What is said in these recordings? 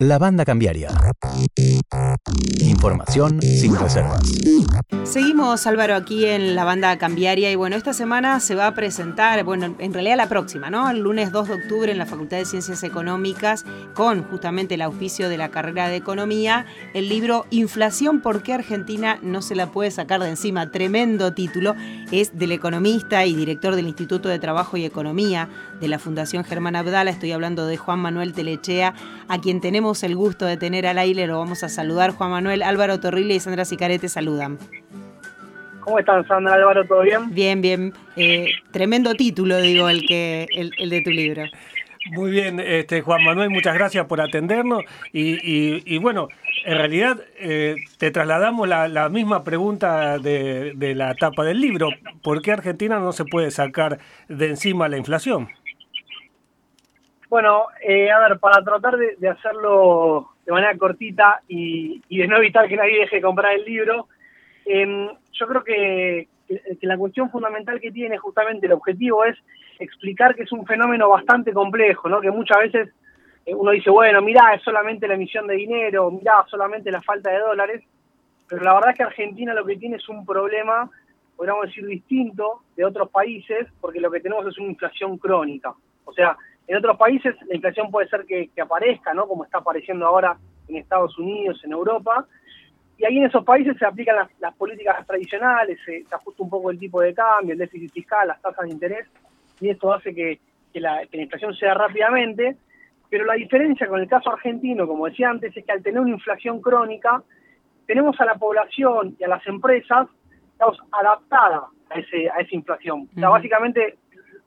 La banda cambiaria. Información sin reservas. Seguimos, Álvaro, aquí en la banda cambiaria y bueno, esta semana se va a presentar, bueno, en realidad la próxima, ¿no? El lunes 2 de octubre en la Facultad de Ciencias Económicas, con justamente el auspicio de la carrera de Economía, el libro Inflación, ¿por qué Argentina no se la puede sacar de encima? Tremendo título, es del economista y director del Instituto de Trabajo y Economía de la Fundación Germán Abdala, estoy hablando de Juan Manuel Telechea, a quien tenemos el gusto de tener al aire, lo vamos a saludar, Juan Manuel, Álvaro Torrile y Sandra Sicarete saludan. ¿Cómo están, Sandra, Álvaro, todo bien? Bien, bien. Eh, tremendo título, digo, el, que, el, de tu libro. Muy bien, este, Juan Manuel, muchas gracias por atendernos. Y, bueno, en realidad eh, te trasladamos la, misma pregunta de, de, la tapa del libro. ¿Por qué Argentina no se puede sacar de encima la inflación? Bueno, eh, a ver, para tratar de, hacerlo de manera cortita y, de no evitar que nadie deje de comprar el libro, em, yo creo que, la cuestión fundamental que tiene justamente el objetivo es explicar que es un fenómeno bastante complejo, ¿no? Que muchas veces eh, uno dice, bueno, mirá, es solamente la emisión de dinero, mirá, solamente la falta de dólares, pero la verdad es que Argentina lo que tiene es un problema, podríamos decir, distinto de otros países, porque lo que tenemos es una inflación crónica. O sea, en otros países la inflación puede ser que, aparezca, ¿no? Como está apareciendo ahora en Estados Unidos, en Europa. Y ahí en esos países se aplican las, políticas tradicionales, se, ajusta un poco el tipo de cambio, el déficit fiscal, las tasas de interés, y esto hace que, la, inflación sea rápidamente. Pero la diferencia con el caso argentino, como decía antes, es que al tener una inflación crónica, tenemos a la población y a las empresas estamos adaptadas a, ese, a esa inflación. O sea, básicamente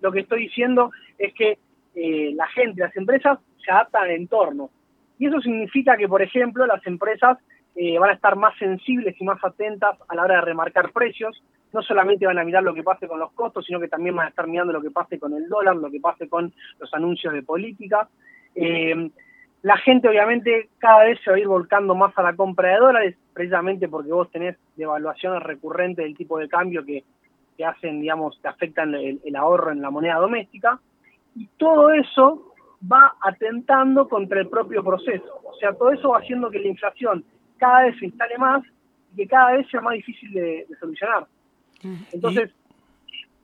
lo que estoy diciendo es que eh, la gente, las empresas se adaptan al entorno. Y eso significa que, por ejemplo, las empresas eh, van a estar más sensibles y más atentas a la hora de remarcar precios. No solamente van a mirar lo que pase con los costos, sino que también van a estar mirando lo que pase con el dólar, lo que pase con los anuncios de política. Eh, la gente obviamente cada vez se va a ir volcando más a la compra de dólares, precisamente porque vos tenés devaluaciones recurrentes del tipo de cambio que, que hacen, digamos, que afectan el ahorro en la moneda doméstica y todo eso va atentando contra el propio proceso. O sea, todo eso va haciendo que la inflación cada vez se instale más y que cada vez sea más difícil de, solucionar. Entonces,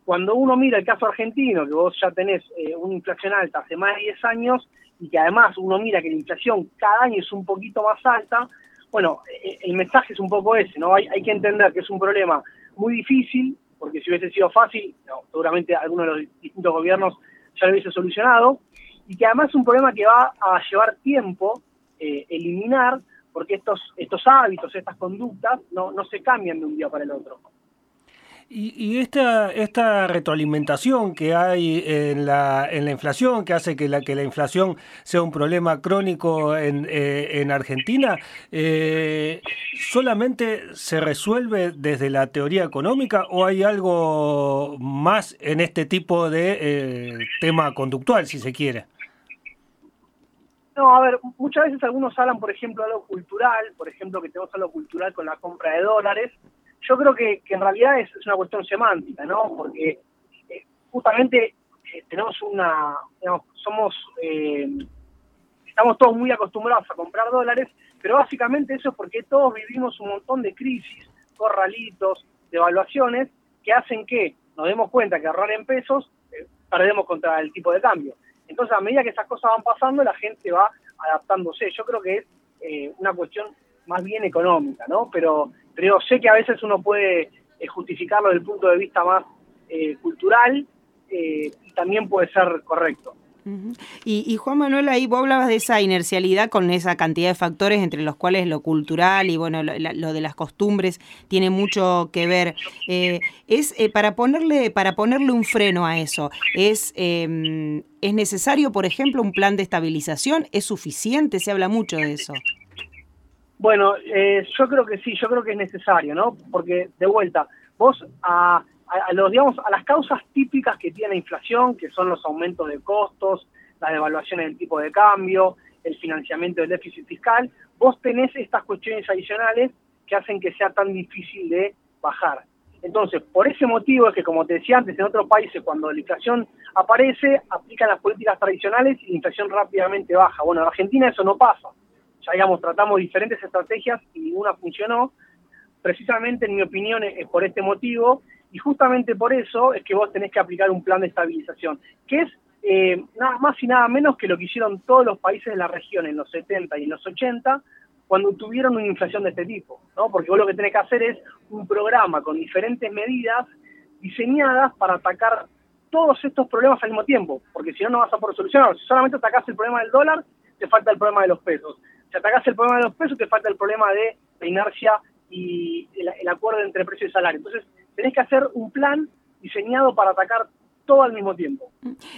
cuando uno mira el caso argentino, que vos ya tenés eh, una inflación alta hace más de 10 años y que además uno mira que la inflación cada año es un poquito más alta, bueno, eh, el mensaje es un poco ese, ¿no? Hay, hay que entender que es un problema muy difícil, porque si hubiese sido fácil, seguramente algunos de los distintos gobiernos ya lo hubiese solucionado, y que además es un problema que va a llevar tiempo eh, eliminar, porque estos, estos hábitos, estas conductas, no, no se cambian de un día para el otro. Y, esta, esta retroalimentación que hay en la, en la inflación, que hace que la, que la inflación sea un problema crónico en, eh, en Argentina, eh, ¿solamente se resuelve desde la teoría económica o hay algo más en este tipo de eh, tema conductual, si se quiere? No, a ver, muchas veces algunos hablan, por ejemplo, de algo cultural, por ejemplo, que tenemos algo cultural con la compra de dólares, yo creo que, en realidad es, una cuestión semántica, ¿no? Porque eh, justamente eh, tenemos una, digamos, somos, eh, estamos todos muy acostumbrados a comprar dólares, pero básicamente eso es porque todos vivimos un montón de crisis, corralitos, devaluaciones, que hacen que nos demos cuenta que ahorrar en pesos perdemos contra el tipo de cambio. Entonces, a medida que esas cosas van pasando, la gente va adaptándose. Yo creo que es una cuestión más bien económica, ¿no? Pero pero sé que a veces uno puede eh, justificarlo desde el punto de vista más eh, cultural eh, y también puede ser correcto. y, Juan Manuel, ahí vos hablabas de esa inercialidad con esa cantidad de factores entre los cuales lo cultural y bueno lo, de las costumbres tiene mucho que ver. es para ponerle para ponerle un freno a eso. Es em, es necesario, por ejemplo, un plan de estabilización. Es suficiente. Se habla mucho de eso. Bueno, eh, yo creo que sí, yo creo que es necesario, ¿no? Porque, de vuelta, vos a, los, digamos, a las causas típicas que tiene la inflación, que son los aumentos de costos, las devaluaciones del tipo de cambio, el financiamiento del déficit fiscal, vos tenés estas cuestiones adicionales que hacen que sea tan difícil de bajar. Entonces, por ese motivo es que, como te decía antes, en otros países, cuando la inflación aparece, aplican las políticas tradicionales y la inflación rápidamente baja. Bueno, en Argentina eso no pasa. Ya digamos, tratamos diferentes estrategias y ninguna funcionó. Precisamente, en mi opinión, es por este motivo y justamente por eso es que vos tenés que aplicar un plan de estabilización, que es eh, nada más y nada menos que lo que hicieron todos los países de la región en los 70 y en los 80, cuando tuvieron una inflación de este tipo, ¿no? Porque vos lo que tenés que hacer es un programa con diferentes medidas diseñadas para atacar todos estos problemas al mismo tiempo, porque si no, no vas a poder solucionarlos. Si solamente atacás el problema del dólar, te falta el problema de los pesos. Si atacás el problema de los pesos, te falta el problema de la inercia y el, el acuerdo entre precio y salario. Entonces, tenés que hacer un plan diseñado para atacar todo al mismo tiempo.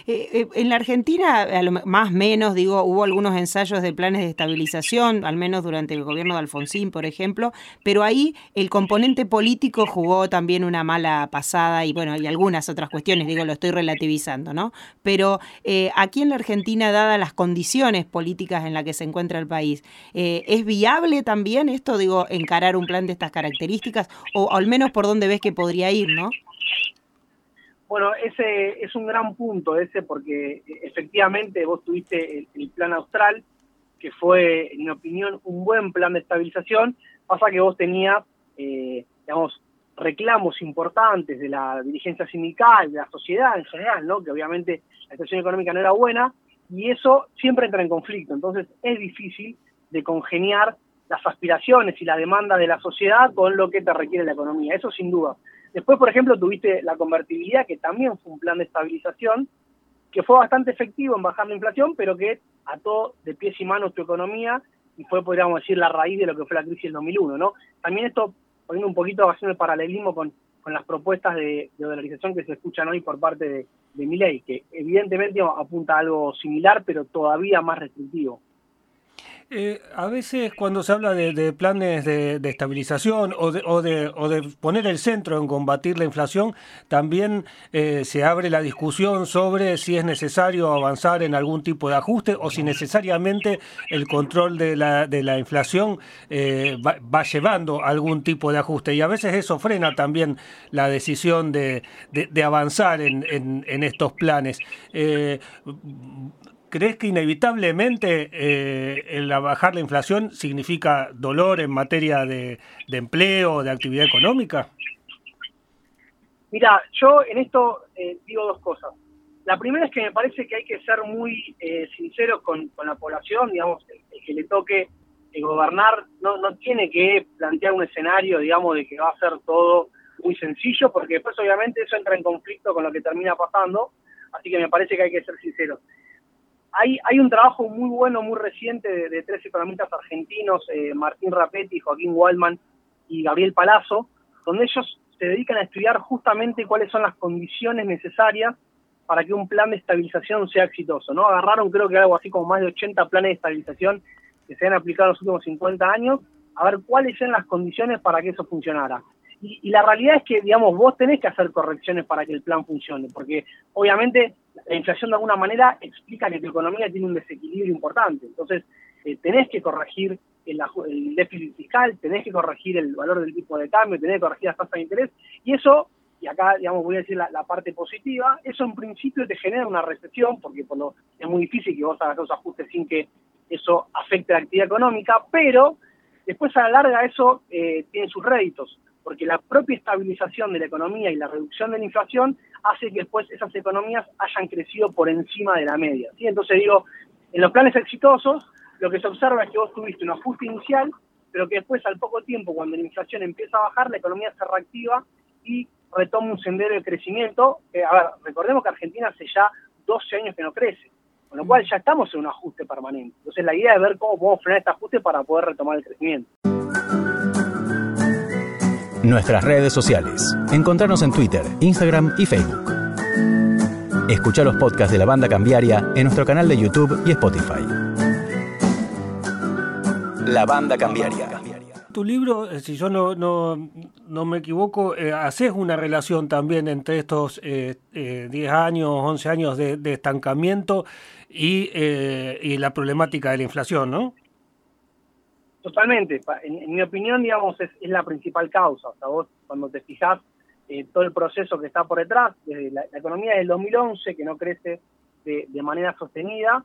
Eh, eh, en la Argentina, a lo más menos, digo, hubo algunos ensayos de planes de estabilización, al menos durante el gobierno de Alfonsín, por ejemplo, pero ahí el componente político jugó también una mala pasada y bueno, y algunas otras cuestiones, digo, lo estoy relativizando, ¿no? Pero eh, aquí en la Argentina, dadas las condiciones políticas en las que se encuentra el país, ¿es viable también esto, digo, encarar un plan de estas características o al menos por dónde ves que podría ir, ¿no? Bueno, ese es un gran punto ese porque efectivamente vos tuviste el, plan austral, que fue, en mi opinión, un buen plan de estabilización. Pasa que vos tenías, eh, digamos, reclamos importantes de la dirigencia sindical, de la sociedad en general, ¿no? Que obviamente la situación económica no era buena y eso siempre entra en conflicto. Entonces es difícil de congeniar las aspiraciones y la demanda de la sociedad con lo que te requiere la economía. Eso sin duda. Después, por ejemplo, tuviste la convertibilidad, que también fue un plan de estabilización, que fue bastante efectivo en bajar la inflación, pero que ató de pies y manos tu economía y fue, podríamos decir, la raíz de lo que fue la crisis del 2001, ¿no? También esto, poniendo un poquito, haciendo el paralelismo con, con las propuestas de, dolarización que se escuchan hoy por parte de, de Milei, que evidentemente apunta a algo similar, pero todavía más restrictivo. Eh, a veces cuando se habla de, planes de, estabilización o de, o, de, poner el centro en combatir la inflación, también eh, se abre la discusión sobre si es necesario avanzar en algún tipo de ajuste o si necesariamente el control de la, la inflación eh, va, llevando algún tipo de ajuste. Y a veces eso frena también la decisión de, avanzar en, en, en, estos planes. ¿Crees que inevitablemente eh, el bajar la inflación significa dolor en materia de, empleo, de actividad económica? Mira, yo en esto eh, digo dos cosas. La primera es que me parece que hay que ser muy eh, sinceros con, la población, digamos, el, que le toque eh, gobernar no, no tiene que plantear un escenario, digamos, de que va a ser todo muy sencillo, porque después obviamente eso entra en conflicto con lo que termina pasando, así que me parece que hay que ser sinceros hay, hay un trabajo muy bueno, muy reciente de, tres economistas argentinos, eh, Martín Rapetti, Joaquín Waldman y Gabriel Palazzo, donde ellos se dedican a estudiar justamente cuáles son las condiciones necesarias para que un plan de estabilización sea exitoso. ¿no? Agarraron creo que algo así como más de 80 planes de estabilización que se han aplicado en los últimos 50 años, a ver cuáles son las condiciones para que eso funcionara. Y, la realidad es que, digamos, vos tenés que hacer correcciones para que el plan funcione, porque obviamente la inflación de alguna manera explica que tu economía tiene un desequilibrio importante. Entonces, eh, tenés que corregir el, déficit fiscal, tenés que corregir el valor del tipo de cambio, tenés que corregir las tasas de interés, y eso, y acá, digamos, voy a decir la, parte positiva, eso en principio te genera una recesión, porque por lo, es muy difícil que vos hagas los ajustes sin que eso afecte la actividad económica, pero después a la larga eso eh, tiene sus réditos porque la propia estabilización de la economía y la reducción de la inflación hace que después esas economías hayan crecido por encima de la media. ¿sí? Entonces digo, en los planes exitosos, lo que se observa es que vos tuviste un ajuste inicial, pero que después al poco tiempo, cuando la inflación empieza a bajar, la economía se reactiva y retoma un sendero de crecimiento. a ver, recordemos que Argentina hace ya 12 años que no crece, con lo cual ya estamos en un ajuste permanente. Entonces la idea es ver cómo podemos frenar este ajuste para poder retomar el crecimiento nuestras redes sociales. Encontrarnos en Twitter, Instagram y Facebook. Escucha los podcasts de la banda cambiaria en nuestro canal de YouTube y Spotify. La banda cambiaria. Tu libro, eh, si yo no, no, me equivoco, eh, haces una relación también entre estos eh, 10 años, 11 años de, estancamiento eh, y la problemática de la inflación, ¿no? Totalmente. En, mi opinión, digamos, es, la principal causa. O sea, vos cuando te fijas eh, todo el proceso que está por detrás, desde la, economía del 2011, que no crece de, manera sostenida,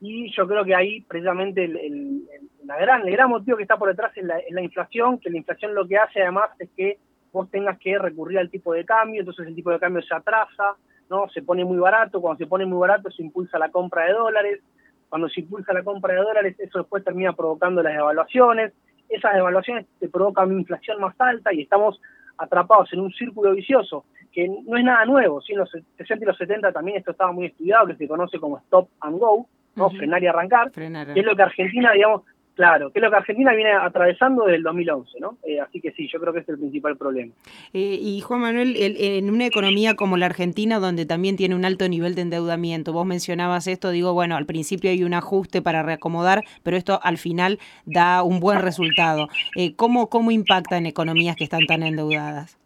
y yo creo que ahí precisamente el, la gran, el gran motivo que está por detrás es la, es la inflación, que la inflación lo que hace además es que vos tengas que recurrir al tipo de cambio, entonces el tipo de cambio se atrasa, ¿no? Se pone muy barato, cuando se pone muy barato se impulsa la compra de dólares, cuando se impulsa la compra de dólares eso después termina provocando las devaluaciones, esas devaluaciones te provocan una inflación más alta y estamos atrapados en un círculo vicioso que no es nada nuevo, ¿sí? en los 60 y los 70 también esto estaba muy estudiado, que se conoce como stop and go, ¿no? frenar y arrancar, que es lo que Argentina, digamos, Claro, que es lo que Argentina viene atravesando desde el 2011, ¿no? Eh, así que sí, yo creo que es el principal problema. Eh, y Juan Manuel, en una economía como la Argentina, donde también tiene un alto nivel de endeudamiento, vos mencionabas esto, digo, bueno, al principio hay un ajuste para reacomodar, pero esto al final da un buen resultado. Eh, ¿cómo, ¿Cómo impacta en economías que están tan endeudadas?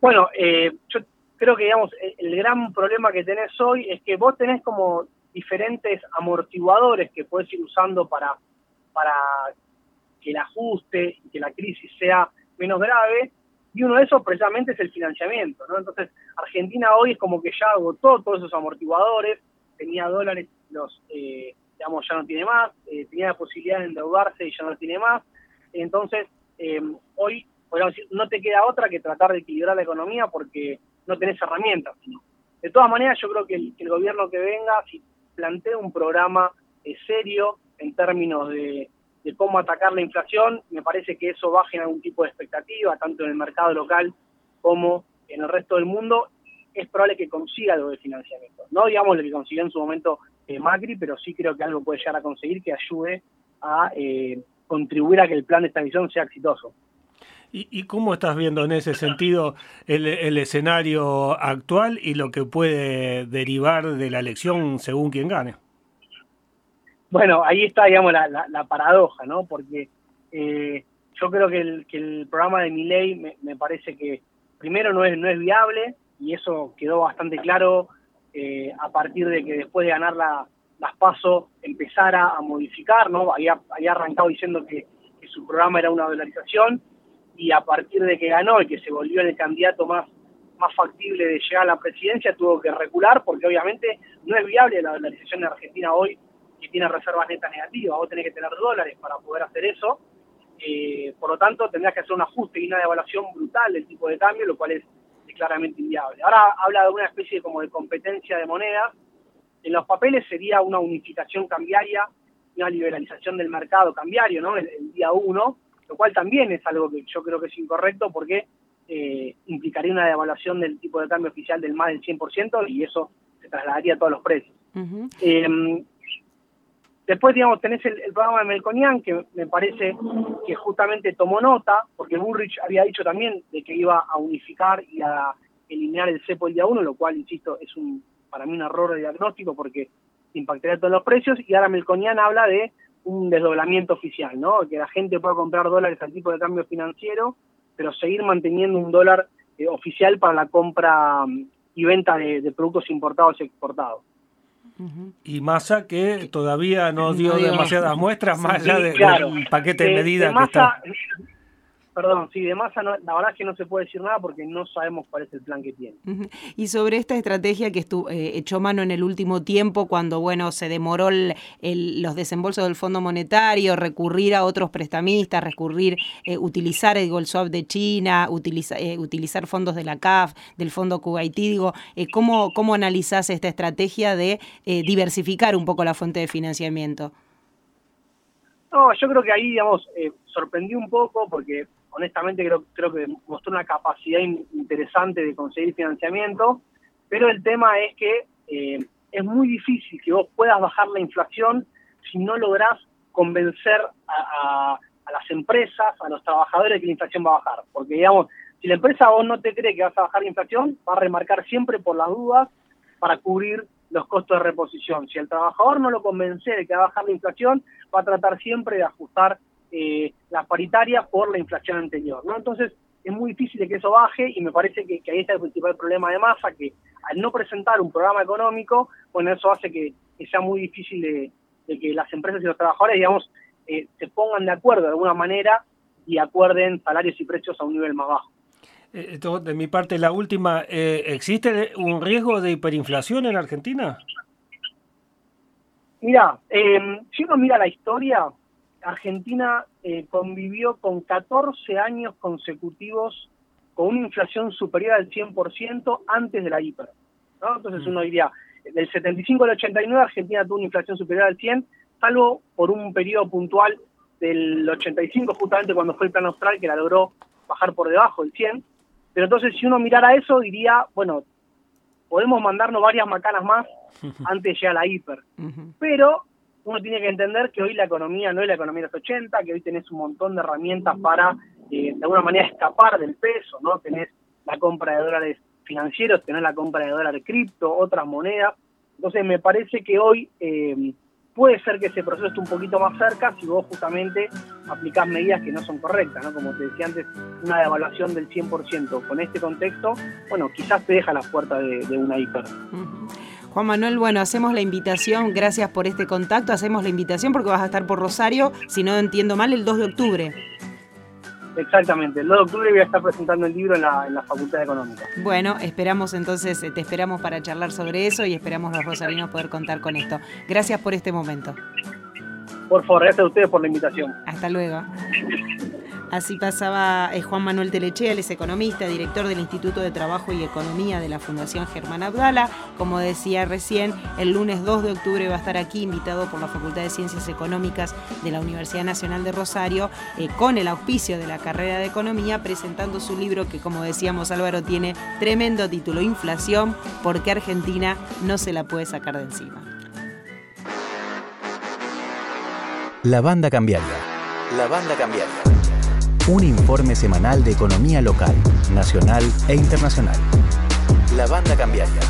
Bueno, yo creo que, digamos, el gran problema que tenés hoy es que vos tenés como diferentes amortiguadores que puedes ir usando para, para que el ajuste y que la crisis sea menos grave, y uno de esos precisamente es el financiamiento, ¿no? Entonces, Argentina hoy es como que ya agotó todos esos amortiguadores, tenía dólares, los, eh, digamos, ya no tiene más, eh, tenía la posibilidad de endeudarse y ya no tiene más, entonces, eh, hoy, podríamos decir, no te queda otra que tratar de equilibrar la economía porque no tenés herramientas. De todas maneras, yo creo que el, que el gobierno que venga, si plantea un programa eh, serio en términos de, cómo atacar la inflación. Me parece que eso baje en algún tipo de expectativa, tanto en el mercado local como en el resto del mundo. Es probable que consiga algo de financiamiento. No digamos lo que consiguió en su momento eh, Macri, pero sí creo que algo puede llegar a conseguir que ayude a eh, contribuir a que el plan de estabilización sea exitoso. ¿Y, cómo estás viendo en ese sentido el, escenario actual y lo que puede derivar de la elección según quien gane? Bueno, ahí está, digamos, la, paradoja, ¿no? Porque eh, yo creo que el, programa de mi ley me, parece que primero no es, no es viable y eso quedó bastante claro eh, a partir de que después de ganar la, las PASO empezara a modificar, ¿no? Había, había arrancado diciendo que, que su programa era una dolarización y a partir de que ganó y que se volvió el candidato más, más factible de llegar a la presidencia, tuvo que recular porque obviamente no es viable la dolarización de Argentina hoy que tiene reservas netas negativas, vos tenés que tener dólares para poder hacer eso, eh, por lo tanto tendrás que hacer un ajuste y una devaluación brutal del tipo de cambio, lo cual es, claramente inviable. Ahora habla de una especie como de competencia de monedas, en los papeles sería una unificación cambiaria, una liberalización del mercado cambiario, ¿no? El, el día uno, lo cual también es algo que yo creo que es incorrecto porque eh, implicaría una devaluación del tipo de cambio oficial del más del 100% y eso se trasladaría a todos los precios. Em, después, digamos, tenés el, programa de Melconian, que me parece que justamente tomó nota, porque Burrich había dicho también de que iba a unificar y a eliminar el cepo el día uno, lo cual, insisto, es un para mí un error de diagnóstico porque impactaría todos los precios, y ahora Melconian habla de un desdoblamiento oficial, ¿no? Que la gente pueda comprar dólares al tipo de cambio financiero, pero seguir manteniendo un dólar eh, oficial para la compra mm, y venta de, productos importados y exportados. Y Massa que todavía no dio demasiadas muestras más allá del paquete de eh, medidas que está. Perdón, sí, de masa la verdad es que no se puede decir nada porque no sabemos cuál es el plan que tiene. Y sobre esta estrategia que estuvo, eh, echó mano en el último tiempo, cuando bueno se demoró los desembolsos del Fondo Monetario, recurrir a otros prestamistas, recurrir, eh, utilizar el Gold Swap de China, eh, utilizar fondos de la CAF, del Fondo Kuwaití, digo, ¿cómo, ¿cómo analizás esta estrategia de diversificar un poco la fuente de financiamiento? No, yo creo que ahí, digamos, sorprendió un poco porque honestamente creo, creo que mostró una capacidad interesante de conseguir financiamiento, pero el tema es que eh, es muy difícil que vos puedas bajar la inflación si no lográs convencer a, las empresas, a los trabajadores que la inflación va a bajar. Porque, digamos, si la empresa vos no te cree que vas a bajar la inflación, va a remarcar siempre por las dudas para cubrir los costos de reposición. Si el trabajador no lo convence de que va a bajar la inflación, va a tratar siempre de ajustar eh, la paritaria por la inflación anterior, ¿no? Entonces, es muy difícil que eso baje y me parece que, ahí está el principal problema de masa, que al no presentar un programa económico, bueno, eso hace que, sea muy difícil de, que las empresas y los trabajadores, digamos, eh, se pongan de acuerdo de alguna manera y acuerden salarios y precios a un nivel más bajo. Eh, de mi parte, la última, ¿existe un riesgo de hiperinflación en Argentina? Mira, si uno mira la historia, Argentina eh, convivió con 14 años consecutivos con una inflación superior al 100% antes de la hiper. ¿no? Entonces mm. uno diría, del 75 al 89 Argentina tuvo una inflación superior al 100, salvo por un periodo puntual del 85, justamente cuando fue el plan austral, que la logró bajar por debajo del 100. Pero entonces si uno mirara eso, diría, bueno, podemos mandarnos varias macanas más antes de llegar a la hiper. Pero uno tiene que entender que hoy la economía no es la economía de los 80, que hoy tenés un montón de herramientas para, eh, de alguna manera, escapar del peso, ¿no? Tenés la compra de dólares financieros, tenés la compra de dólares cripto, otras monedas. Entonces me parece que hoy eh, puede ser que ese proceso esté un poquito más cerca si vos justamente aplicás medidas que no son correctas, ¿no? Como te decía antes, una devaluación del 100% con este contexto, bueno, quizás te deja la puerta de, una hiper. Juan Manuel, bueno, hacemos la invitación, gracias por este contacto, hacemos la invitación porque vas a estar por Rosario, si no entiendo mal, el 2 de octubre. Exactamente, el 2 de octubre voy a estar presentando el libro en la, en la Facultad de Económica. Bueno, esperamos entonces, te esperamos para charlar sobre eso y esperamos los rosarinos poder contar con esto. Gracias por este momento. Por favor, gracias a ustedes por la invitación. Hasta luego. Así pasaba eh, Juan Manuel Telechea, es economista, director del Instituto de Trabajo y Economía de la Fundación Germán Abdala. Como decía recién, el lunes 2 de octubre va a estar aquí invitado por la Facultad de Ciencias Económicas de la Universidad Nacional de Rosario eh, con el auspicio de la carrera de Economía presentando su libro que como decíamos Álvaro tiene tremendo título, Inflación, porque Argentina no se la puede sacar de encima. La banda cambiaria. La banda cambiaria un informe semanal de economía local, nacional e internacional. La banda cambiaria.